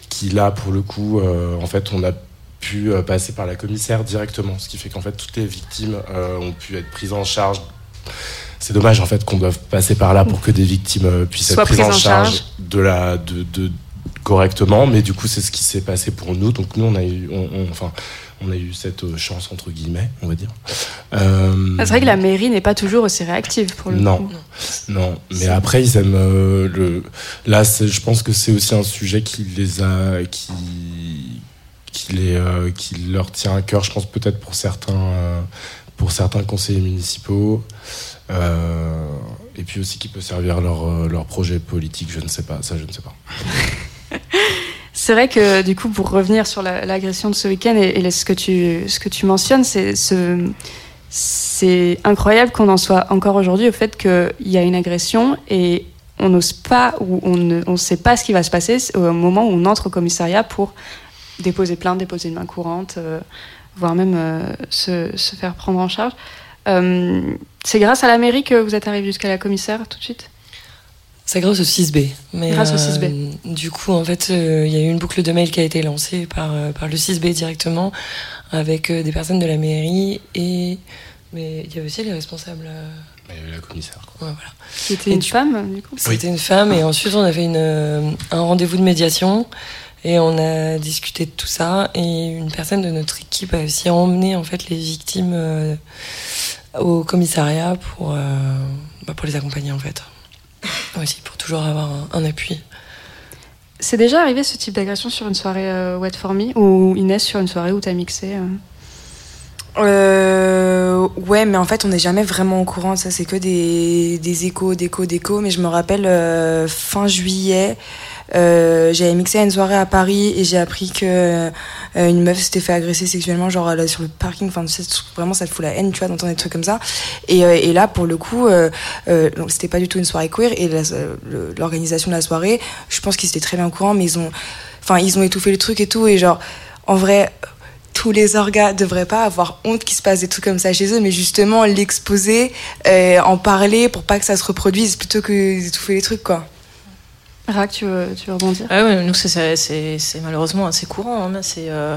qui là, pour le coup, euh, en fait, on a pu euh, passer par la commissaire directement, ce qui fait qu'en fait toutes les victimes euh, ont pu être prises en charge. C'est dommage en fait qu'on doive passer par là pour que des victimes puissent être prises en charge, charge. de la de, de- correctement, mais du coup c'est ce qui s'est passé pour nous. Donc nous on a eu on, on- enfin on a eu cette euh, chance entre guillemets, on va dire. Euh, C'est vrai que la mairie n'est pas toujours aussi réactive pour le Non. coup. non, mais après ils aiment euh, le. Là, je pense que c'est aussi un sujet qui les a, qui, qui les, euh, qui leur tient à cœur. Je pense peut-être pour certains, pour certains conseillers municipaux, et puis aussi qui peut servir leur leur projet politique. Je ne sais pas, ça je ne sais pas. *laughs* C'est vrai que du coup, pour revenir sur la- l'agression de ce week-end et, ce, que tu, ce que tu mentionnes, c'est ce- c'est incroyable qu'on en soit encore aujourd'hui au fait qu'il y a une agression et on n'ose pas ou on ne on sait pas ce qui va se passer au moment où on entre au commissariat pour déposer plainte, déposer une main courante, euh, voire même euh, se, se faire prendre en charge. Euh, c'est grâce à la mairie que vous êtes arrivé jusqu'à la commissaire tout de suite? C'est grâce au 6B. Mais, Grâce au euh, 6B. Du coup, en fait, euh, il y a eu une boucle de mail qui a été lancée par, euh, par le 6B directement avec euh, des personnes de la mairie et. Mais il y avait aussi les responsables. euh, Il y avait la commissaire. Quoi. ouais, voilà. Qui était Et une du- femme, du coup C'était une femme et ensuite on a fait une, euh, un rendez-vous de médiation et on a discuté de tout ça et une personne de notre équipe a aussi emmené en fait les victimes euh, au commissariat pour, euh, bah, pour les accompagner en fait. Aussi pour toujours avoir un, un appui. C'est déjà arrivé ce type d'agression sur une soirée euh, Wet for Me ou Inès sur une soirée où t'as mixé euh Euh, ouais, mais en fait, on n'est jamais vraiment au courant. Ça, c'est que des, des échos, d'échos, d'échos. Mais je me rappelle, euh, fin juillet, euh, j'avais mixé à une soirée à Paris et j'ai appris que euh, une meuf s'était fait agresser sexuellement, genre là, sur le parking. Enfin, tu sais, vraiment, ça te fout la haine, tu vois, d'entendre des trucs comme ça. Et, euh, là, pour le coup, euh, euh, donc c'était pas du tout une soirée queer. Et l'organisation de la soirée, je pense qu'ils étaient très bien au courant, mais ils ont, enfin, ils ont étouffé le truc et tout. Et genre, en vrai, tous les orgas devraient pas avoir honte qu'il se passe des trucs comme ça chez eux, mais justement l'exposer, euh, en parler pour pas que ça se reproduise plutôt que d'étouffer les trucs, quoi. Rack, tu veux, rebondir? Ah ouais, nous, c'est- malheureusement assez courant. hein. C'est euh,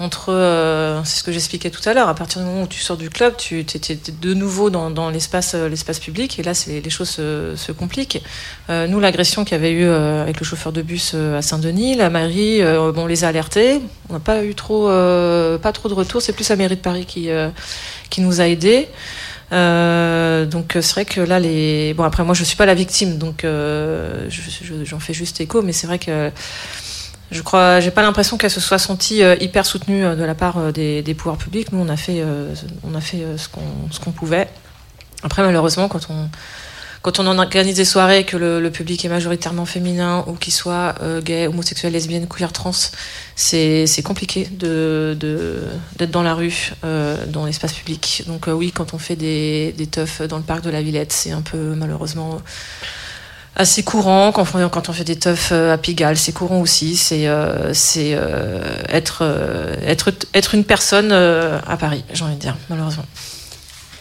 entre. euh, c'est ce que j'expliquais tout à l'heure. À partir du moment où tu sors du club, tu es, de nouveau dans, euh, l'espace public. Et là, c'est- les choses se, compliquent. Nous, l'agression qu'il y avait eu avec le chauffeur de bus à Saint-Denis, la mairie, euh, bon, on les a alertés. On n'a pas eu trop, pas trop de retours. C'est plus la mairie de Paris qui, qui nous a aidés. Euh, donc euh, c'est vrai que là les bon après moi je suis pas la victime donc euh, je- je- j'en fais juste écho mais c'est vrai que je crois j'ai pas l'impression qu'elle se soit sentie hyper soutenue de la part des, des pouvoirs publics. Nous on a fait on a fait ce qu'on qu'on pouvait. Après malheureusement quand on quand on organise des soirées que le, public est majoritairement féminin ou qu'il soit euh, gay, homosexuel, lesbienne, queer, trans, c'est compliqué d'être dans la rue, euh, dans l'espace public. Donc euh, oui, quand on fait des, des teufs dans le parc de la Villette, c'est un peu malheureusement assez courant. Quand on, fait des teufs à Pigalle, c'est courant aussi. C'est être, une personne à Paris, j'ai envie de dire, malheureusement.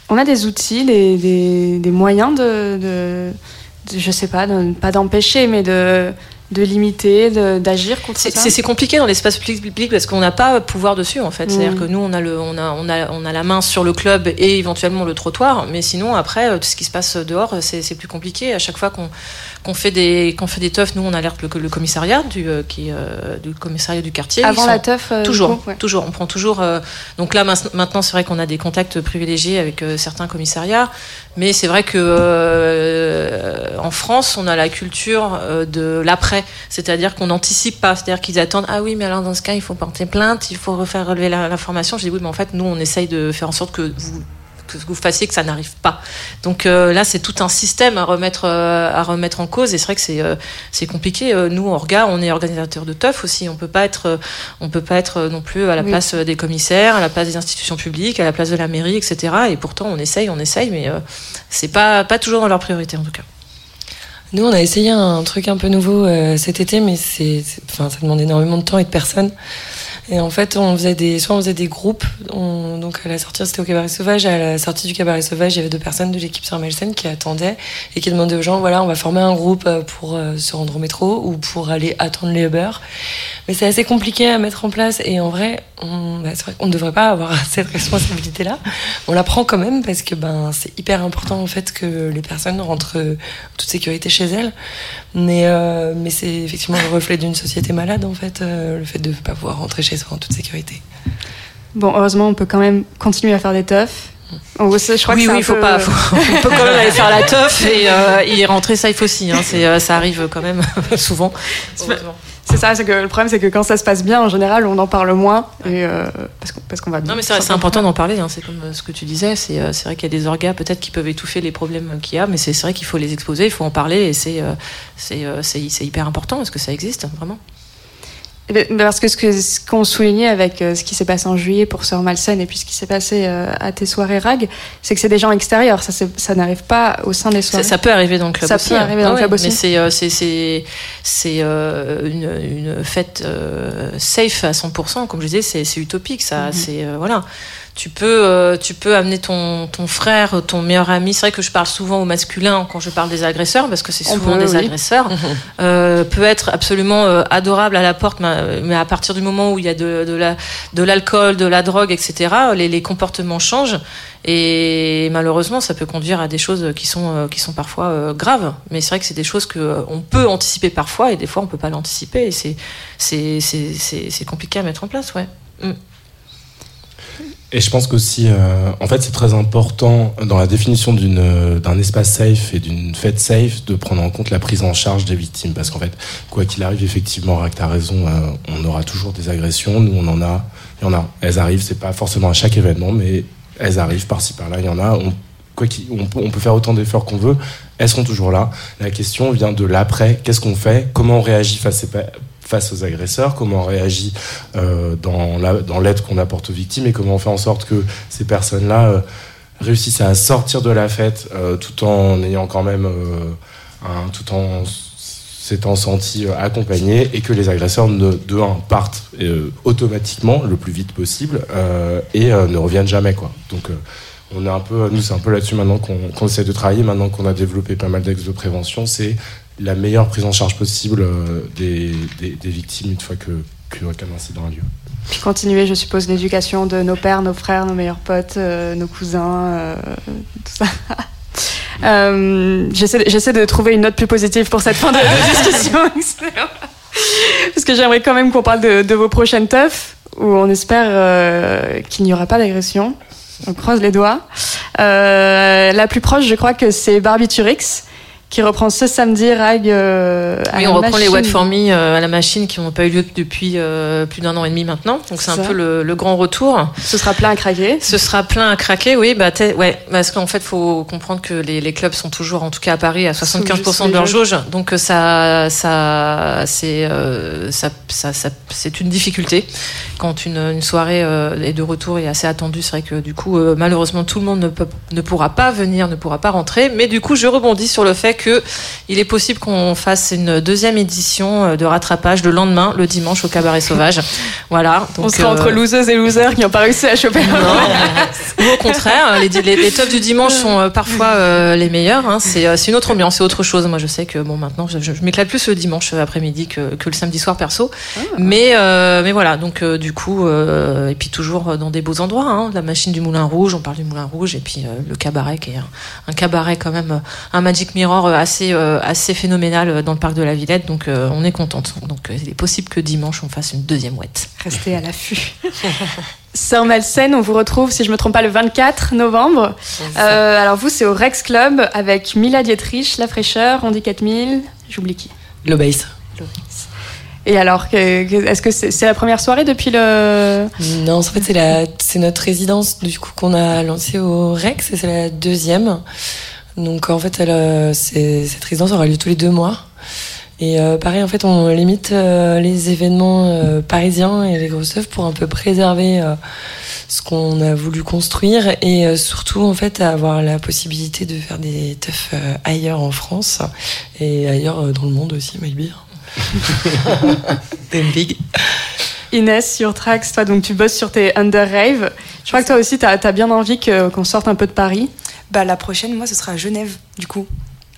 On a des outils, des, des, des moyens de, de, je sais pas, de- pas d'empêcher, mais de, de limiter, d'agir contre ça. C'est compliqué dans l'espace public parce qu'on n'a pas pouvoir dessus en fait. C'est-à-dire Mm. que nous on a le on a on a on a la main sur le club et éventuellement le trottoir, mais sinon après euh, tout ce qui se passe dehors c'est plus compliqué. À chaque fois qu'on qu'on fait des qu'on fait des teufs, nous on alerte le, le commissariat du euh, qui euh, du commissariat du quartier. Avant la teuf, euh, Toujours, du coup, ouais. toujours. On prend toujours. euh, donc là, maintenant, c'est vrai qu'on a des contacts privilégiés avec certains commissariats, mais c'est vrai que euh, en France, on a la culture euh, de l'après, c'est-à-dire qu'on n'anticipe pas, c'est-à-dire qu'ils attendent. Ah oui, mais alors dans ce cas, il faut porter plainte, il faut refaire relever la- l'information. Je dis oui, mais en fait, nous, on essaye de faire en sorte que vous que vous fassiez que ça n'arrive pas. Donc euh, là, c'est tout un système à remettre euh, à remettre en cause. Et c'est vrai que c'est euh, c'est compliqué. Nous, en regard, on est organisateur de teuf aussi. On peut pas être on peut pas être non plus à la Oui. place des commissaires, à la place des institutions publiques, à la place de la mairie, etc. Et pourtant, on essaye, on essaye, mais c'est pas pas toujours dans leur priorité en tout cas. Nous, on a essayé un truc un peu nouveau cet été, mais c'est, c'est- enfin, ça demande énormément de temps et de personnes. Et en fait, on faisait des, soit on faisait des groupes. On- donc à la sortie, c'était au cabaret sauvage. À la sortie du cabaret sauvage, il y avait deux personnes de l'équipe sur Melsen qui attendaient et qui demandaient aux gens, voilà, on va former un groupe euh, pour euh, se rendre au métro ou pour aller attendre les Uber. Mais c'est assez compliqué à mettre en place. Et en vrai, on, bah, vrai qu'on ne devrait pas avoir *laughs* cette responsabilité-là. On la prend quand même parce que ben c'est hyper important en fait que les personnes rentrent euh, en toute sécurité chez elles. Mais euh, mais c'est effectivement le reflet d'une société malade en fait, euh, le fait de ne pas pouvoir rentrer chez soi en toute sécurité. Bon, heureusement, on peut quand même continuer à faire des teufs. Je crois oui, que oui, il faut peu- pas. faut- on peut quand même aller faire la teuf et euh, y rentrer safe aussi. Hein, c'est, euh, ça arrive quand même *laughs* souvent. C'est ça, c'est que le problème, c'est que quand ça se passe bien, en général, on en parle moins. Et, euh, parce qu'on parce qu'on va bien. Non, mais c'est, important d'en parler. Hein, c'est comme euh, ce que tu disais. C'est, euh, c'est vrai qu'il y a des orgas peut-être qui peuvent étouffer les problèmes qu'il y a, mais c'est, vrai qu'il faut les exposer, il faut en parler et c'est hyper important parce que ça existe vraiment. Parce que ce qu'on soulignait avec euh, ce qui s'est passé en juillet pour Sœur Malsaine et puis ce qui s'est passé euh, à tes soirées RAG, c'est que c'est des gens extérieurs. Ça, ça n'arrive pas au sein des Ça, soirées. ça peut arriver dans le club Ça aussi. peut hein. arriver dans le Ah club ouais, aussi. Mais c'est, euh, c'est, euh, une, une fête euh, safe à 100%. Comme je disais, c'est, c'est utopique. Ça, Mhm. c'est euh, voilà. Tu peux, euh, tu peux amener ton, ton frère, ton meilleur ami. C'est vrai que je parle souvent au masculin quand je parle des agresseurs, parce que c'est souvent peut, des oui. agresseurs. euh, peut être absolument euh, adorable à la porte, mais, à partir du moment où il y a de, de, la, de l'alcool, de la drogue, etc., les, les comportements changent. Et malheureusement, ça peut conduire à des choses qui sont, qui sont parfois graves. Mais c'est vrai que c'est des choses euh, on peut anticiper parfois, et des fois on peut pas l'anticiper. Et c'est, c'est, c'est, c'est, c'est compliqué à mettre en place, ouais. Et je pense qu'aussi, euh, en fait, c'est très important dans la définition euh, d'un espace safe et d'une fête safe de prendre en compte la prise en charge des victimes. Parce qu'en fait, quoi qu'il arrive, effectivement, Rack, t'as raison, euh, on aura toujours des agressions. Nous, on en a, il y en a. Elles arrivent, c'est pas forcément à chaque événement, mais elles arrivent par-ci par-là. Il y en a. On, quoi qu'il- on, peut- on peut faire autant d'efforts qu'on veut. Elles seront toujours là. La question vient de l'après. Qu'est-ce qu'on fait? Comment on réagit face, à- face aux agresseurs Comment on réagit euh, dans la- dans l'aide qu'on apporte aux victimes et comment on fait en sorte que ces personnes-là euh, réussissent à sortir de la fête euh, tout en ayant quand même tout en s'étant sentis euh, accompagnés et que les agresseurs de un partent automatiquement le plus vite possible et ne reviennent jamais quoi. Donc on est un peu, nous c'est un peu là-dessus maintenant qu'on essaie de travailler, maintenant qu'on a développé pas mal d'axes de prévention, c'est la meilleure prise en charge possible euh, des, des, des victimes une fois que qu'un incident a lieu. Puis continuer, je suppose, l'éducation de nos pères, nos frères, nos meilleurs potes, euh, nos cousins, euh, tout ça. *laughs* Euh, J'essaie de trouver une note plus positive pour cette fin de, *laughs* de discussion. *laughs* Parce que j'aimerais quand même qu'on parle de, de vos prochaines teufs, où on espère qu'il n'y aura pas d'agression. On croise les doigts. La plus proche, je crois que c'est Barbiturix, qui reprend ce samedi Rag. euh, à Oui, la on reprend les. What For Me euh, à la machine qui n'ont pas eu lieu depuis euh, plus d'un an et demi maintenant. Donc c'est un Ça. peu le, le grand retour. Ce sera plein à craquer. Ce sera plein à craquer, oui. Bah, ouais, parce qu'en fait, faut comprendre que les, les clubs sont toujours, en tout cas à Paris, à 75% de leur jauge. Donc euh, ça, ça, c'est, ça, ça, ça- c'est une difficulté quand une, une soirée est de retour et assez attendue. C'est vrai que du coup, malheureusement, tout le monde ne peut, ne pourra pas venir, ne pourra pas rentrer. Mais du coup, je rebondis sur le fait que il est possible qu'on fasse une deuxième édition euh, de rattrapage le lendemain, le dimanche au Cabaret Sauvage. Voilà. On Donc, sera euh, entre losers et losers qui n'ont pas réussi à choper un non, ou au contraire, les, les, les teufs du dimanche sont euh, parfois euh, les meilleurs. Hein. C'est, euh, une autre ambiance, c'est autre chose. Moi, je sais que bon, maintenant, je, je- je m'éclate plus le dimanche après-midi que, que le samedi soir perso. Mais, euh, mais voilà, donc euh, du coup, euh, et puis toujours dans des beaux endroits. Hein. La machine du Moulin Rouge, on parle du Moulin Rouge, et puis euh, le cabaret qui est un, un cabaret quand même, euh, un Magic Mirror euh, assez, euh, assez phénoménal euh, dans le parc de la Villette. Donc euh, on est contente. Donc euh, il est possible que dimanche on fasse une deuxième ouette. Restez à l'affût. *laughs* Sœur Malsaine, on vous retrouve, si je me trompe pas, le 24 novembre. Euh, alors vous, c'est au Rex Club avec Mila Dietrich, La Fraîcheur, Andy 4000, j'oublie qui. Globase. Et alors, est-ce que c'est la première soirée depuis le... Non, en fait, c'est la, c'est notre résidence du coup qu'on a lancée au Rex et c'est la deuxième. Donc en fait, elle, euh, cette résidence aura lieu tous les deux mois. Et euh, pareil, en fait, on limite euh, les événements euh, parisiens et les grosses œuvres pour un peu préserver euh, ce qu'on a voulu construire et euh, surtout en fait avoir la possibilité de faire des teufs euh, ailleurs en France et ailleurs euh, dans le monde aussi, maybe. Damn big. Inès, sur Trax, toi, donc tu bosses sur tes Under Rave. Je crois que toi aussi, t'as as bien envie qu'on sorte un peu de Paris. Bah, la prochaine, moi, ce sera à Genève, du coup.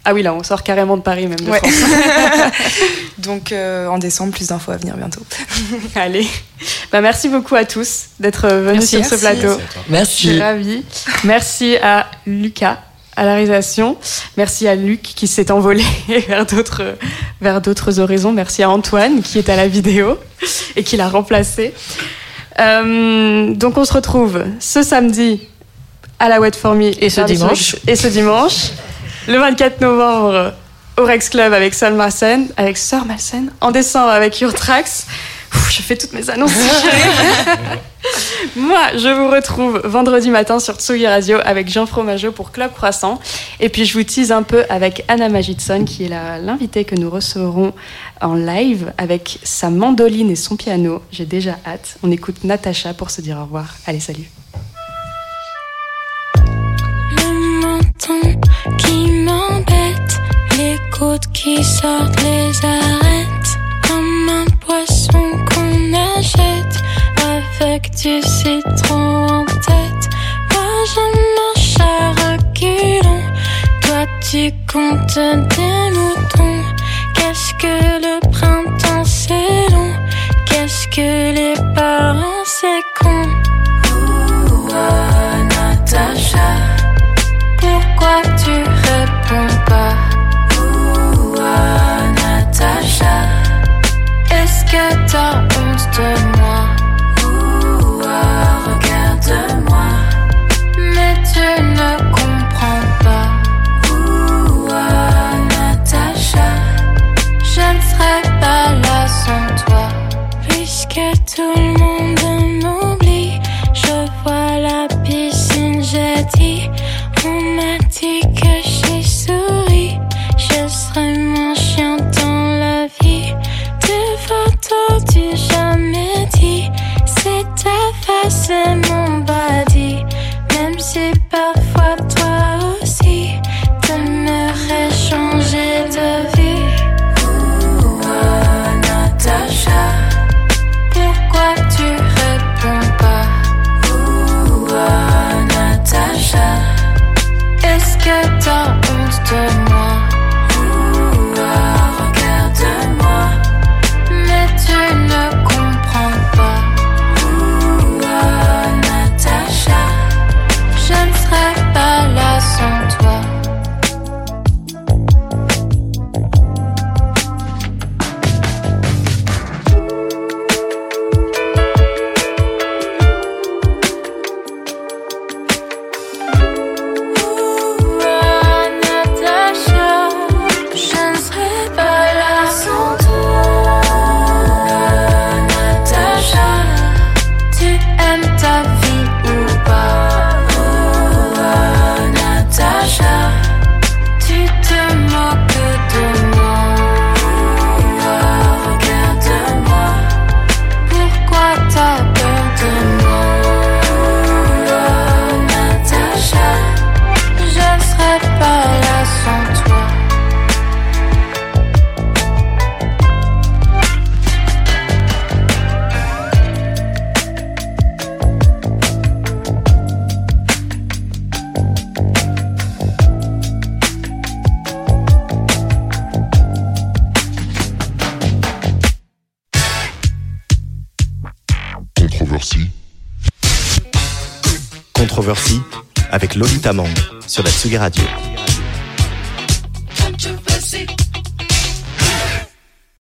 Ah oui, là, on sort carrément de Paris, même de Ouais. France. *laughs* Donc, euh, en décembre, plus d'infos à venir bientôt. *laughs* Allez. Bah, merci beaucoup à tous d'être venus Merci. sur ce Merci. plateau. Je Merci. suis ravie. Merci à Lucas à la réalisation. Merci à Luc qui s'est envolé *laughs* vers d'autres vers d'autres horizons. Merci à Antoine qui est à la vidéo et qui l'a remplacé. Euh, donc on se retrouve ce samedi à la Wet For Me Et ce dimanche. Et ce dimanche, le 24 novembre au Rex Club avec Sœur Malsen, avec Sœur Malsen. En décembre avec Your Tracks. Je fais toutes mes annonces. *laughs* Moi, je vous retrouve vendredi matin sur Tsugi Radio avec Jean Fromageau pour Club Croissant. Et puis, je vous tease un peu avec Anna Magidson, qui est l'invitée que nous recevrons en live avec sa mandoline et son piano. J'ai déjà hâte. On écoute Natacha pour se dire au revoir. Allez, salut. Qui m'embête, les côtes qui sortent, les arêtes, comme un poisson qu'on achète avec du citron en tête. Moi je marche à reculons, toi tu comptes des moutons. Qu'est-ce que le printemps c'est long, qu'est-ce que les parents c'est con. Ouh, ah, Natacha. T'as honte de moi regarde-moi. Mais tu ne comprends pas. Ouh, Natacha Je ne serai pas là sans toi. Puisque tout le face et sur la Tsugi Radio.